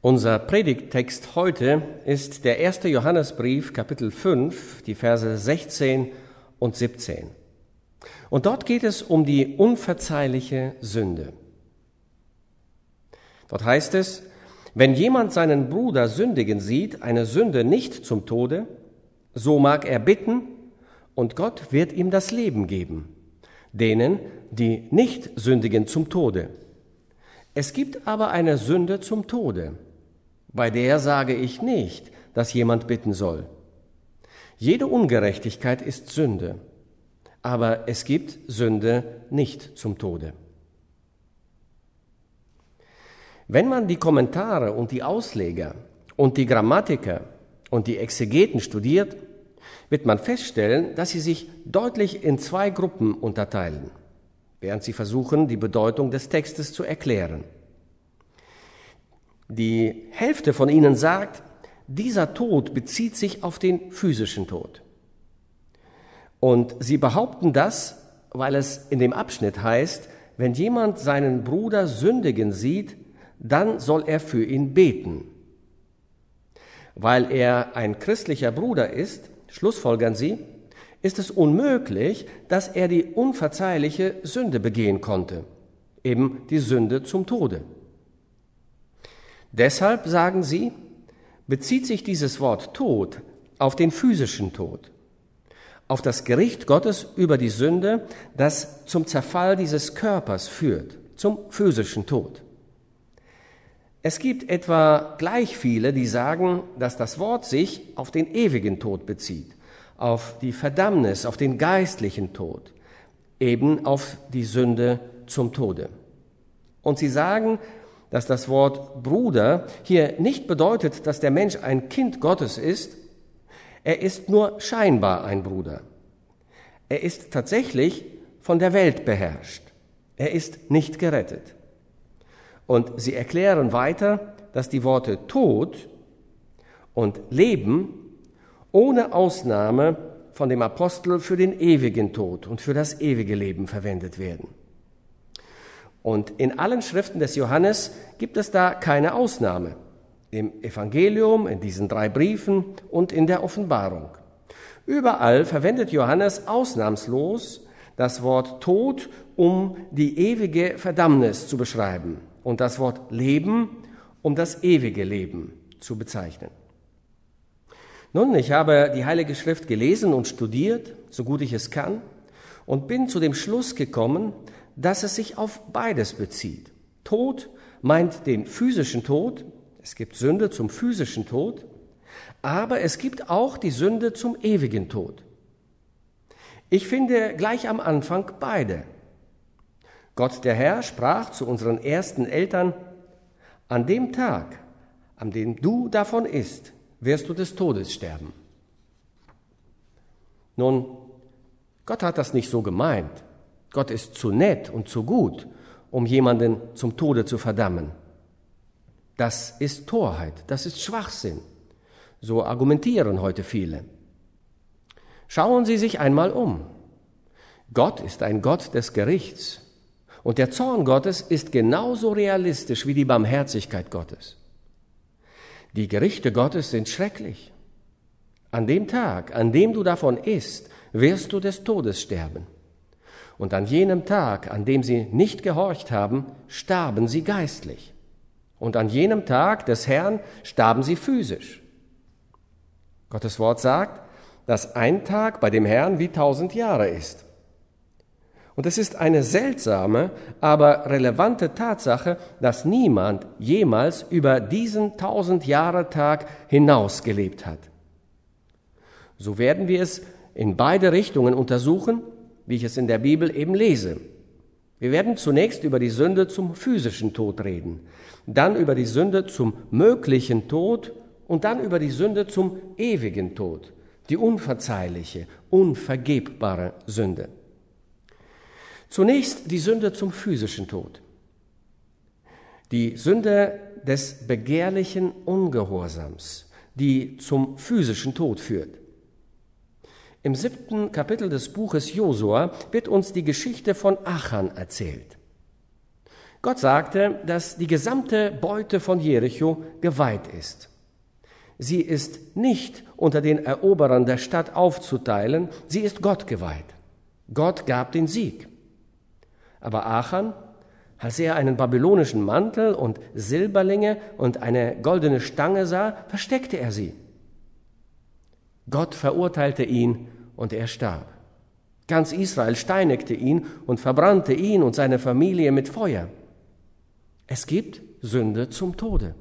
Unser Predigttext heute ist der erste Johannesbrief, Kapitel 5, die Verse 16 und 17. Und dort geht es um die unverzeihliche Sünde. Dort heißt es, wenn jemand seinen Bruder sündigen sieht, eine Sünde nicht zum Tode, so mag er bitten, und Gott wird ihm das Leben geben, denen, die nicht sündigen zum Tode. Es gibt aber eine Sünde zum Tode bei der sage ich nicht, dass jemand bitten soll. Jede Ungerechtigkeit ist Sünde, aber es gibt Sünde nicht zum Tode. Wenn man die Kommentare und die Ausleger und die Grammatiker und die Exegeten studiert, wird man feststellen, dass sie sich deutlich in zwei Gruppen unterteilen, während sie versuchen, die Bedeutung des Textes zu erklären. Die Hälfte von ihnen sagt, dieser Tod bezieht sich auf den physischen Tod. Und sie behaupten das, weil es in dem Abschnitt heißt, wenn jemand seinen Bruder sündigen sieht, dann soll er für ihn beten. Weil er ein christlicher Bruder ist, schlussfolgern sie, ist es unmöglich, dass er die unverzeihliche Sünde begehen konnte, eben die Sünde zum Tode. Deshalb sagen sie, bezieht sich dieses Wort Tod auf den physischen Tod, auf das Gericht Gottes über die Sünde, das zum Zerfall dieses Körpers führt, zum physischen Tod. Es gibt etwa gleich viele, die sagen, dass das Wort sich auf den ewigen Tod bezieht, auf die Verdammnis, auf den geistlichen Tod, eben auf die Sünde zum Tode. Und sie sagen, dass das Wort Bruder hier nicht bedeutet, dass der Mensch ein Kind Gottes ist, er ist nur scheinbar ein Bruder. Er ist tatsächlich von der Welt beherrscht. Er ist nicht gerettet. Und sie erklären weiter, dass die Worte Tod und Leben ohne Ausnahme von dem Apostel für den ewigen Tod und für das ewige Leben verwendet werden. Und in allen Schriften des Johannes gibt es da keine Ausnahme. Im Evangelium, in diesen drei Briefen und in der Offenbarung. Überall verwendet Johannes ausnahmslos das Wort Tod, um die ewige Verdammnis zu beschreiben und das Wort Leben, um das ewige Leben zu bezeichnen. Nun, ich habe die Heilige Schrift gelesen und studiert, so gut ich es kann, und bin zu dem Schluss gekommen, dass es sich auf beides bezieht. Tod meint den physischen Tod, es gibt Sünde zum physischen Tod, aber es gibt auch die Sünde zum ewigen Tod. Ich finde gleich am Anfang beide. Gott der Herr sprach zu unseren ersten Eltern, an dem Tag, an dem du davon isst, wirst du des Todes sterben. Nun, Gott hat das nicht so gemeint. Gott ist zu nett und zu gut, um jemanden zum Tode zu verdammen. Das ist Torheit, das ist Schwachsinn. So argumentieren heute viele. Schauen Sie sich einmal um. Gott ist ein Gott des Gerichts. Und der Zorn Gottes ist genauso realistisch wie die Barmherzigkeit Gottes. Die Gerichte Gottes sind schrecklich. An dem Tag, an dem du davon isst, wirst du des Todes sterben. Und an jenem Tag, an dem sie nicht gehorcht haben, starben sie geistlich. Und an jenem Tag des Herrn starben sie physisch. Gottes Wort sagt, dass ein Tag bei dem Herrn wie tausend Jahre ist. Und es ist eine seltsame, aber relevante Tatsache, dass niemand jemals über diesen tausend Jahre Tag hinaus gelebt hat. So werden wir es in beide Richtungen untersuchen wie ich es in der Bibel eben lese. Wir werden zunächst über die Sünde zum physischen Tod reden, dann über die Sünde zum möglichen Tod und dann über die Sünde zum ewigen Tod, die unverzeihliche, unvergebbare Sünde. Zunächst die Sünde zum physischen Tod. Die Sünde des begehrlichen Ungehorsams, die zum physischen Tod führt. Im siebten Kapitel des Buches Josua wird uns die Geschichte von Achan erzählt. Gott sagte, dass die gesamte Beute von Jericho geweiht ist. Sie ist nicht unter den Eroberern der Stadt aufzuteilen, sie ist Gott geweiht. Gott gab den Sieg. Aber Achan, als er einen babylonischen Mantel und Silberlinge und eine goldene Stange sah, versteckte er sie. Gott verurteilte ihn und er starb. Ganz Israel steinigte ihn und verbrannte ihn und seine Familie mit Feuer. Es gibt Sünde zum Tode.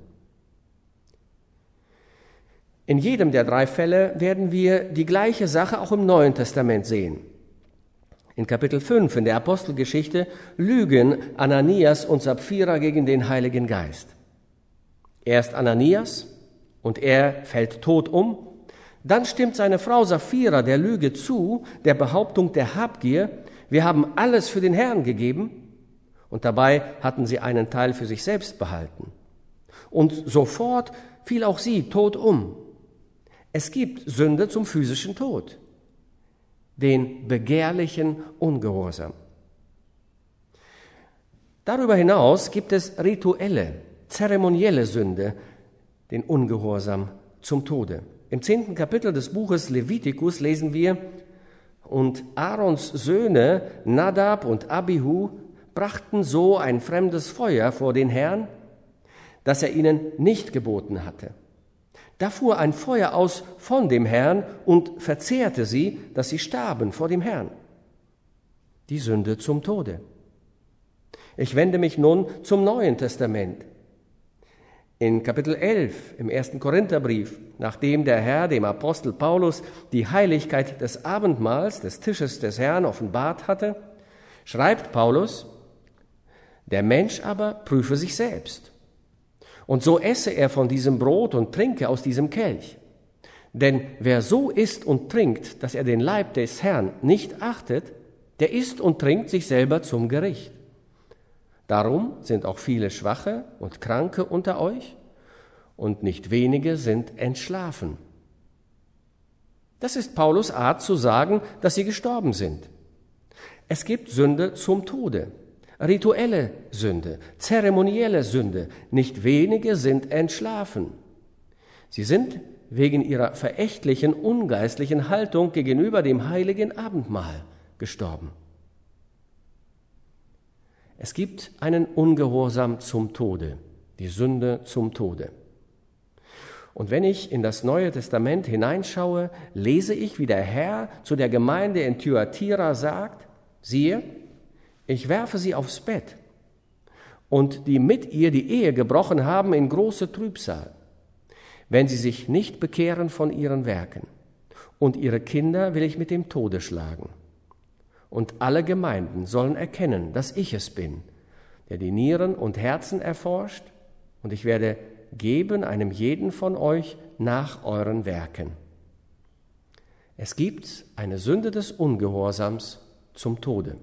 In jedem der drei Fälle werden wir die gleiche Sache auch im Neuen Testament sehen. In Kapitel 5 in der Apostelgeschichte lügen Ananias und Sapphira gegen den Heiligen Geist. Erst Ananias und er fällt tot um. Dann stimmt seine Frau Sapphira der Lüge zu, der Behauptung der Habgier, wir haben alles für den Herrn gegeben und dabei hatten sie einen Teil für sich selbst behalten. Und sofort fiel auch sie tot um. Es gibt Sünde zum physischen Tod, den begehrlichen Ungehorsam. Darüber hinaus gibt es rituelle, zeremonielle Sünde, den Ungehorsam zum Tode. Im zehnten Kapitel des Buches Levitikus lesen wir, und Aarons Söhne Nadab und Abihu brachten so ein fremdes Feuer vor den Herrn, das er ihnen nicht geboten hatte. Da fuhr ein Feuer aus von dem Herrn und verzehrte sie, dass sie starben vor dem Herrn. Die Sünde zum Tode. Ich wende mich nun zum Neuen Testament. In Kapitel 11 im ersten Korintherbrief, nachdem der Herr dem Apostel Paulus die Heiligkeit des Abendmahls, des Tisches des Herrn offenbart hatte, schreibt Paulus, der Mensch aber prüfe sich selbst und so esse er von diesem Brot und trinke aus diesem Kelch. Denn wer so isst und trinkt, dass er den Leib des Herrn nicht achtet, der isst und trinkt sich selber zum Gericht. Darum sind auch viele Schwache und Kranke unter euch, und nicht wenige sind entschlafen. Das ist Paulus Art zu sagen, dass sie gestorben sind. Es gibt Sünde zum Tode rituelle Sünde, zeremonielle Sünde. Nicht wenige sind entschlafen. Sie sind wegen ihrer verächtlichen, ungeistlichen Haltung gegenüber dem heiligen Abendmahl gestorben. Es gibt einen Ungehorsam zum Tode, die Sünde zum Tode. Und wenn ich in das Neue Testament hineinschaue, lese ich, wie der Herr zu der Gemeinde in Thyatira sagt, siehe, ich werfe sie aufs Bett und die mit ihr die Ehe gebrochen haben in große Trübsal, wenn sie sich nicht bekehren von ihren Werken. Und ihre Kinder will ich mit dem Tode schlagen. Und alle Gemeinden sollen erkennen, dass ich es bin, der die Nieren und Herzen erforscht, und ich werde geben einem jeden von euch nach euren Werken. Es gibt eine Sünde des Ungehorsams zum Tode.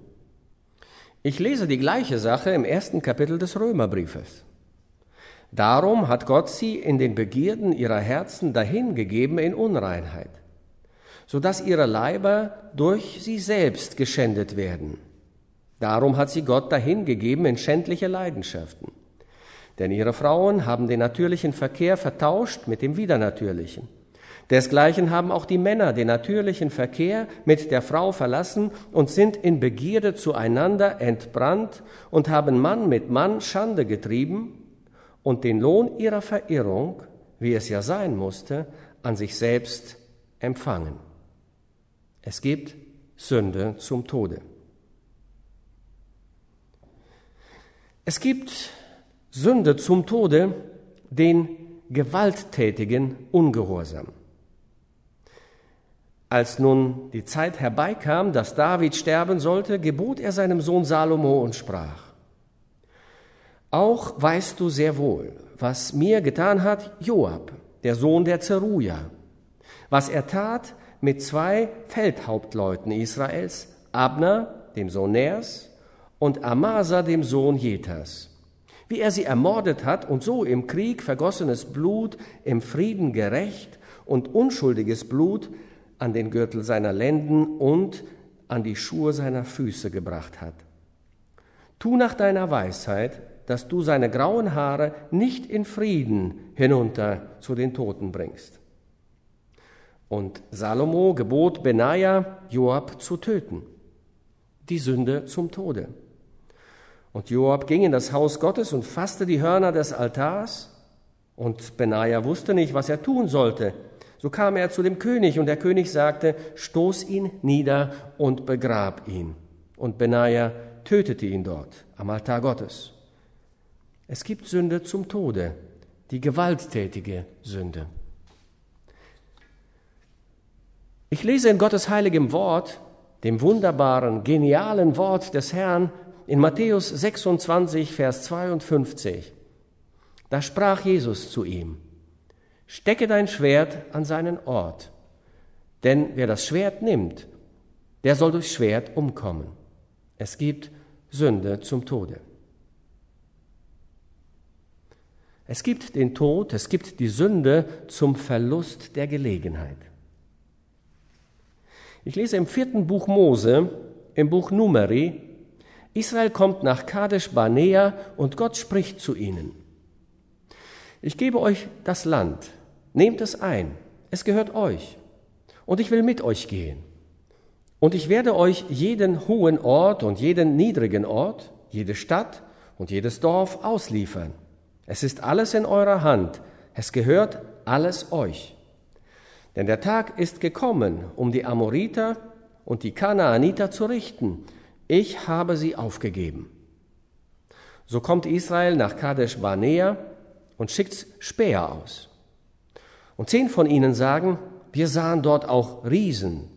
Ich lese die gleiche Sache im ersten Kapitel des Römerbriefes. Darum hat Gott sie in den Begierden ihrer Herzen dahingegeben in Unreinheit, so dass ihre Leiber durch sie selbst geschändet werden. Darum hat sie Gott dahingegeben in schändliche Leidenschaften. Denn ihre Frauen haben den natürlichen Verkehr vertauscht mit dem Widernatürlichen Desgleichen haben auch die Männer den natürlichen Verkehr mit der Frau verlassen und sind in Begierde zueinander entbrannt und haben Mann mit Mann Schande getrieben und den Lohn ihrer Verirrung, wie es ja sein musste, an sich selbst empfangen. Es gibt Sünde zum Tode. Es gibt Sünde zum Tode, den gewalttätigen Ungehorsam. Als nun die Zeit herbeikam, dass David sterben sollte, gebot er seinem Sohn Salomo und sprach, Auch weißt du sehr wohl, was mir getan hat Joab, der Sohn der Zeruja, was er tat mit zwei Feldhauptleuten Israels, Abner, dem Sohn Ners, und Amasa, dem Sohn Jetas, wie er sie ermordet hat und so im Krieg vergossenes Blut im Frieden gerecht und unschuldiges Blut an den Gürtel seiner Lenden und an die Schuhe seiner Füße gebracht hat. Tu nach deiner Weisheit, dass du seine grauen Haare nicht in Frieden hinunter zu den Toten bringst. Und Salomo gebot Benaja, Joab zu töten. Die Sünde zum Tode. Und Joab ging in das Haus Gottes und fasste die Hörner des Altars. Und Benaja wusste nicht, was er tun sollte. So kam er zu dem König und der König sagte, stoß ihn nieder und begrab ihn. Und Benaja tötete ihn dort am Altar Gottes. Es gibt Sünde zum Tode, die gewalttätige Sünde. Ich lese in Gottes heiligem Wort, dem wunderbaren, genialen Wort des Herrn, in Matthäus 26, Vers 52. Da sprach Jesus zu ihm, Stecke dein Schwert an seinen Ort, denn wer das Schwert nimmt, der soll durch Schwert umkommen. Es gibt Sünde zum Tode. Es gibt den Tod, es gibt die Sünde zum Verlust der Gelegenheit. Ich lese im vierten Buch Mose, im Buch Numeri, Israel kommt nach Kadesh Barnea und Gott spricht zu ihnen. Ich gebe euch das Land, nehmt es ein, es gehört euch, und ich will mit euch gehen. Und ich werde euch jeden hohen Ort und jeden niedrigen Ort, jede Stadt und jedes Dorf ausliefern. Es ist alles in eurer Hand, es gehört alles euch. Denn der Tag ist gekommen, um die Amoriter und die Kanaaniter zu richten. Ich habe sie aufgegeben. So kommt Israel nach Kadesh Barnea und schickt Späher aus. Und zehn von ihnen sagen, wir sahen dort auch Riesen,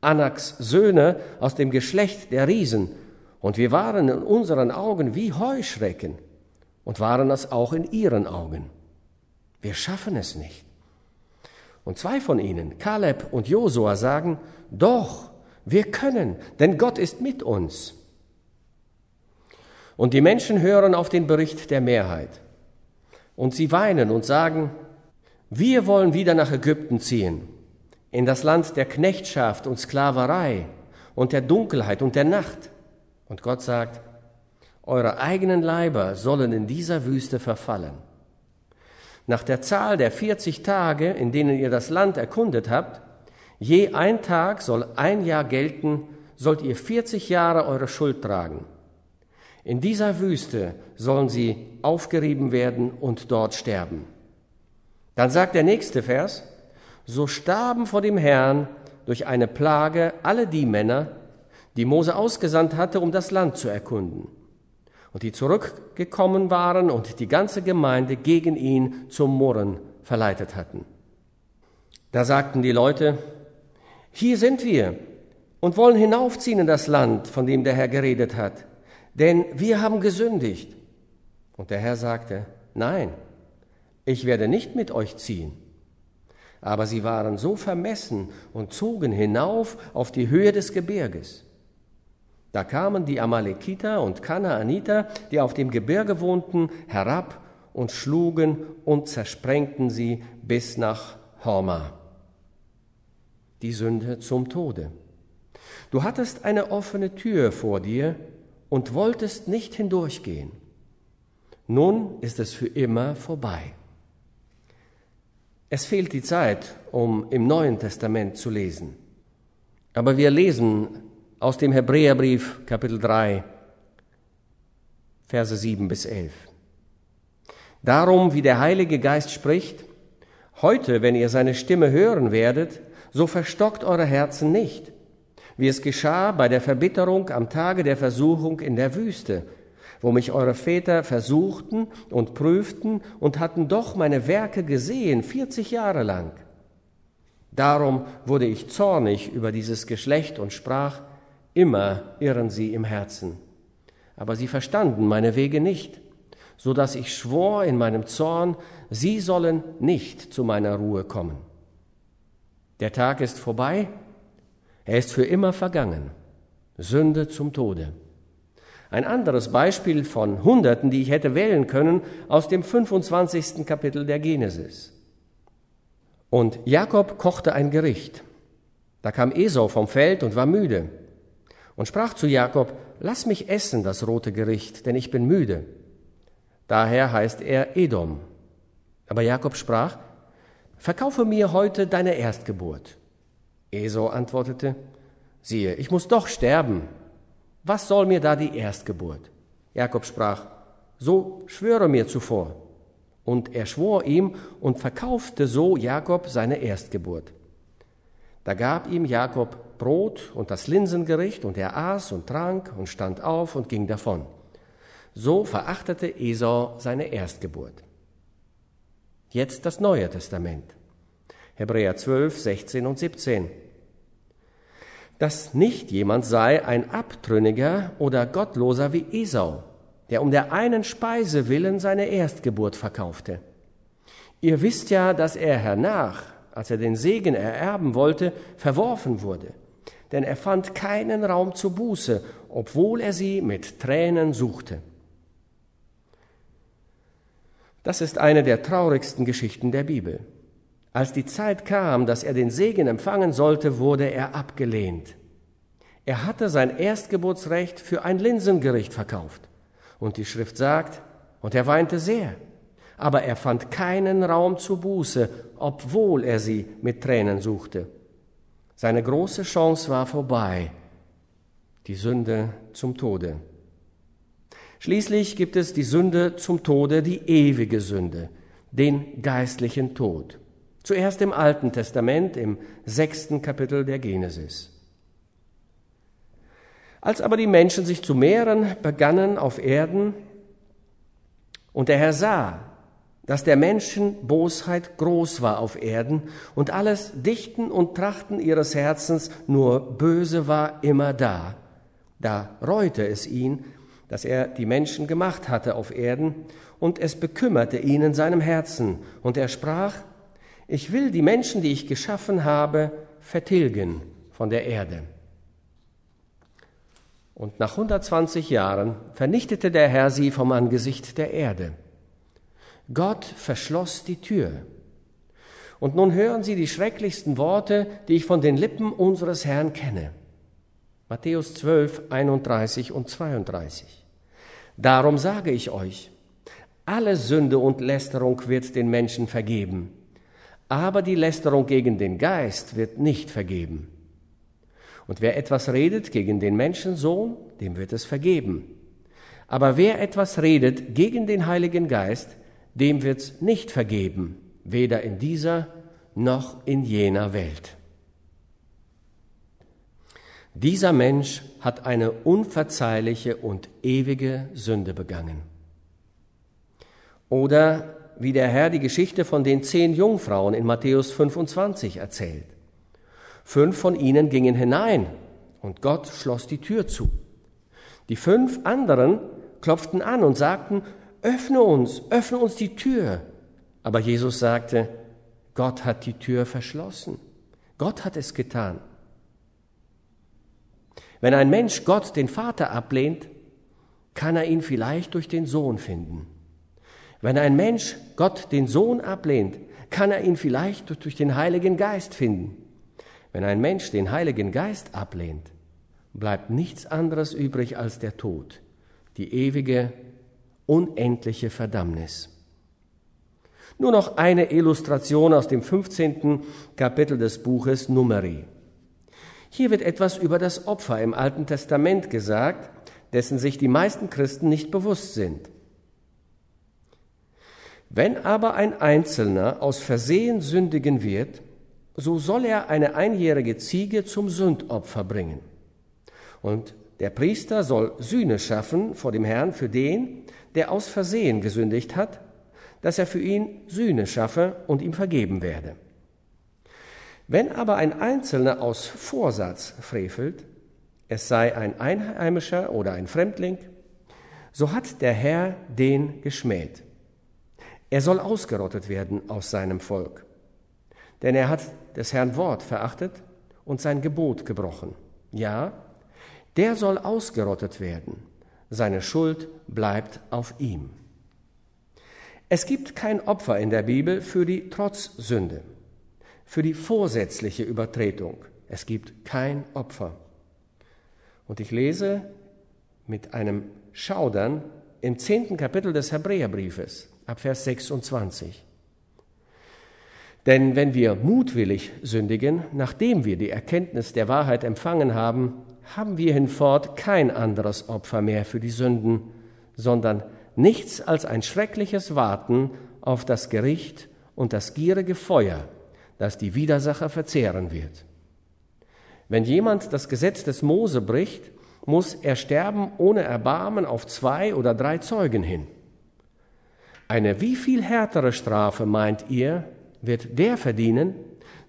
Anaks Söhne aus dem Geschlecht der Riesen, und wir waren in unseren Augen wie Heuschrecken und waren es auch in ihren Augen. Wir schaffen es nicht. Und zwei von ihnen, Kaleb und Josua, sagen, doch, wir können, denn Gott ist mit uns. Und die Menschen hören auf den Bericht der Mehrheit. Und sie weinen und sagen, wir wollen wieder nach Ägypten ziehen, in das Land der Knechtschaft und Sklaverei und der Dunkelheit und der Nacht. Und Gott sagt, eure eigenen Leiber sollen in dieser Wüste verfallen. Nach der Zahl der 40 Tage, in denen ihr das Land erkundet habt, je ein Tag soll ein Jahr gelten, sollt ihr 40 Jahre eure Schuld tragen. In dieser Wüste sollen sie aufgerieben werden und dort sterben. Dann sagt der nächste Vers, so starben vor dem Herrn durch eine Plage alle die Männer, die Mose ausgesandt hatte, um das Land zu erkunden und die zurückgekommen waren und die ganze Gemeinde gegen ihn zum Murren verleitet hatten. Da sagten die Leute, hier sind wir und wollen hinaufziehen in das Land, von dem der Herr geredet hat, denn wir haben gesündigt. Und der Herr sagte, nein, ich werde nicht mit euch ziehen. Aber sie waren so vermessen und zogen hinauf auf die Höhe des Gebirges. Da kamen die Amalekiter und Kanaaniter, die auf dem Gebirge wohnten, herab und schlugen und zersprengten sie bis nach Horma. Die Sünde zum Tode. Du hattest eine offene Tür vor dir und wolltest nicht hindurchgehen. Nun ist es für immer vorbei. Es fehlt die Zeit, um im Neuen Testament zu lesen. Aber wir lesen aus dem Hebräerbrief Kapitel 3, Verse 7 bis 11. Darum, wie der Heilige Geist spricht, heute, wenn ihr seine Stimme hören werdet, so verstockt eure Herzen nicht, wie es geschah bei der Verbitterung am Tage der Versuchung in der Wüste, wo mich eure Väter versuchten und prüften und hatten doch meine Werke gesehen, 40 Jahre lang. Darum wurde ich zornig über dieses Geschlecht und sprach, Immer irren sie im Herzen. Aber sie verstanden meine Wege nicht, so dass ich schwor in meinem Zorn, sie sollen nicht zu meiner Ruhe kommen. Der Tag ist vorbei, er ist für immer vergangen. Sünde zum Tode. Ein anderes Beispiel von Hunderten, die ich hätte wählen können, aus dem 25. Kapitel der Genesis. Und Jakob kochte ein Gericht. Da kam Esau vom Feld und war müde und sprach zu Jakob, Lass mich essen das rote Gericht, denn ich bin müde. Daher heißt er Edom. Aber Jakob sprach, Verkaufe mir heute deine Erstgeburt. Esau antwortete, Siehe, ich muss doch sterben. Was soll mir da die Erstgeburt? Jakob sprach, So schwöre mir zuvor. Und er schwor ihm und verkaufte so Jakob seine Erstgeburt. Da gab ihm Jakob Brot und das Linsengericht, und er aß und trank und stand auf und ging davon. So verachtete Esau seine Erstgeburt. Jetzt das Neue Testament. Hebräer 12, 16 und 17. Dass nicht jemand sei ein Abtrünniger oder Gottloser wie Esau, der um der einen Speise willen seine Erstgeburt verkaufte. Ihr wisst ja, dass er hernach, als er den Segen ererben wollte, verworfen wurde, denn er fand keinen Raum zur Buße, obwohl er sie mit Tränen suchte. Das ist eine der traurigsten Geschichten der Bibel. Als die Zeit kam, dass er den Segen empfangen sollte, wurde er abgelehnt. Er hatte sein Erstgeburtsrecht für ein Linsengericht verkauft. Und die Schrift sagt, und er weinte sehr, aber er fand keinen Raum zur Buße, obwohl er sie mit Tränen suchte. Seine große Chance war vorbei, die Sünde zum Tode. Schließlich gibt es die Sünde zum Tode, die ewige Sünde, den geistlichen Tod. Zuerst im Alten Testament, im sechsten Kapitel der Genesis. Als aber die Menschen sich zu mehren begannen auf Erden und der Herr sah, dass der Menschen Bosheit groß war auf Erden und alles Dichten und Trachten ihres Herzens nur böse war immer da, da reute es ihn, dass er die Menschen gemacht hatte auf Erden, und es bekümmerte ihn in seinem Herzen, und er sprach, ich will die Menschen, die ich geschaffen habe, vertilgen von der Erde. Und nach 120 Jahren vernichtete der Herr sie vom Angesicht der Erde. Gott verschloss die Tür. Und nun hören Sie die schrecklichsten Worte, die ich von den Lippen unseres Herrn kenne. Matthäus 12, 31 und 32. Darum sage ich euch, alle Sünde und Lästerung wird den Menschen vergeben, aber die Lästerung gegen den Geist wird nicht vergeben. Und wer etwas redet gegen den Menschensohn, dem wird es vergeben. Aber wer etwas redet gegen den Heiligen Geist, dem wird's nicht vergeben, weder in dieser noch in jener Welt. Dieser Mensch hat eine unverzeihliche und ewige Sünde begangen. Oder wie der Herr die Geschichte von den zehn Jungfrauen in Matthäus 25 erzählt. Fünf von ihnen gingen hinein und Gott schloss die Tür zu. Die fünf anderen klopften an und sagten, öffne uns, öffne uns die Tür. Aber Jesus sagte, Gott hat die Tür verschlossen. Gott hat es getan. Wenn ein Mensch Gott, den Vater, ablehnt, kann er ihn vielleicht durch den Sohn finden. Wenn ein Mensch Gott, den Sohn, ablehnt, kann er ihn vielleicht durch den Heiligen Geist finden. Wenn ein Mensch den Heiligen Geist ablehnt, bleibt nichts anderes übrig als der Tod, die ewige, unendliche Verdammnis. Nur noch eine Illustration aus dem 15. Kapitel des Buches Numeri. Hier wird etwas über das Opfer im Alten Testament gesagt, dessen sich die meisten Christen nicht bewusst sind. Wenn aber ein Einzelner aus Versehen sündigen wird, so soll er eine einjährige Ziege zum Sündopfer bringen. Und der Priester soll Sühne schaffen vor dem Herrn für den, der aus Versehen gesündigt hat, dass er für ihn Sühne schaffe und ihm vergeben werde. Wenn aber ein Einzelner aus Vorsatz frevelt, es sei ein Einheimischer oder ein Fremdling, so hat der Herr den geschmäht. Er soll ausgerottet werden aus seinem Volk, denn er hat des Herrn Wort verachtet und sein Gebot gebrochen. Ja, der soll ausgerottet werden, seine Schuld bleibt auf ihm. Es gibt kein Opfer in der Bibel für die Trotzsünde für die vorsätzliche Übertretung. Es gibt kein Opfer. Und ich lese mit einem Schaudern im zehnten Kapitel des Hebräerbriefes, ab Vers 26. Denn wenn wir mutwillig sündigen, nachdem wir die Erkenntnis der Wahrheit empfangen haben, haben wir hinfort kein anderes Opfer mehr für die Sünden, sondern nichts als ein schreckliches Warten auf das Gericht und das gierige Feuer, das die Widersacher verzehren wird. Wenn jemand das Gesetz des Mose bricht, muss er sterben ohne Erbarmen auf zwei oder drei Zeugen hin. Eine wie viel härtere Strafe, meint ihr, wird der verdienen,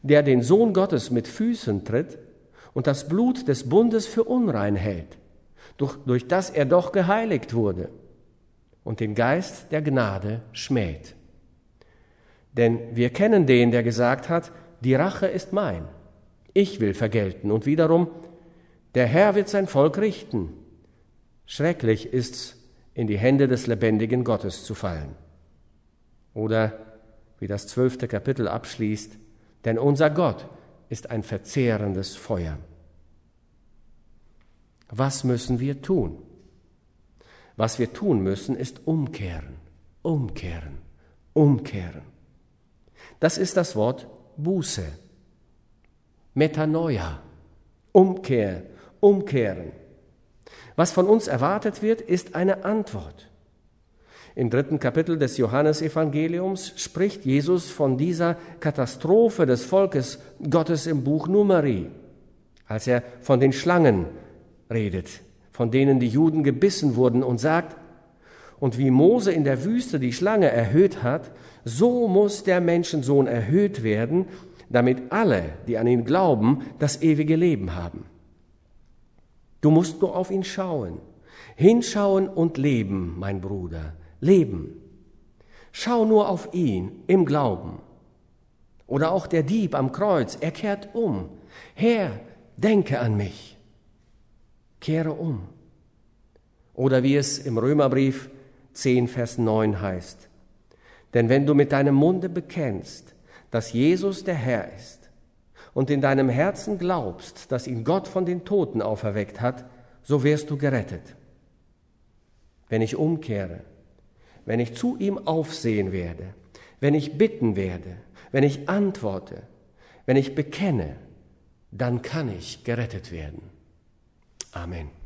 der den Sohn Gottes mit Füßen tritt und das Blut des Bundes für unrein hält, durch, durch das er doch geheiligt wurde und den Geist der Gnade schmäht. Denn wir kennen den, der gesagt hat, die Rache ist mein, ich will vergelten und wiederum, der Herr wird sein Volk richten. Schrecklich ist's, in die Hände des lebendigen Gottes zu fallen. Oder wie das zwölfte Kapitel abschließt, denn unser Gott ist ein verzehrendes Feuer. Was müssen wir tun? Was wir tun müssen, ist umkehren, umkehren, umkehren. Das ist das Wort Buße, Metanoia, Umkehr, umkehren. Was von uns erwartet wird, ist eine Antwort. Im dritten Kapitel des Johannesevangeliums spricht Jesus von dieser Katastrophe des Volkes Gottes im Buch Numeri, als er von den Schlangen redet, von denen die Juden gebissen wurden und sagt, und wie Mose in der Wüste die Schlange erhöht hat, so muss der Menschensohn erhöht werden, damit alle, die an ihn glauben, das ewige Leben haben. Du musst nur auf ihn schauen, hinschauen und leben, mein Bruder leben. Schau nur auf ihn im Glauben. Oder auch der Dieb am Kreuz, er kehrt um. Herr, denke an mich. Kehre um. Oder wie es im Römerbrief 10, Vers 9 heißt. Denn wenn du mit deinem Munde bekennst, dass Jesus der Herr ist, und in deinem Herzen glaubst, dass ihn Gott von den Toten auferweckt hat, so wirst du gerettet. Wenn ich umkehre, wenn ich zu ihm aufsehen werde, wenn ich bitten werde, wenn ich antworte, wenn ich bekenne, dann kann ich gerettet werden. Amen.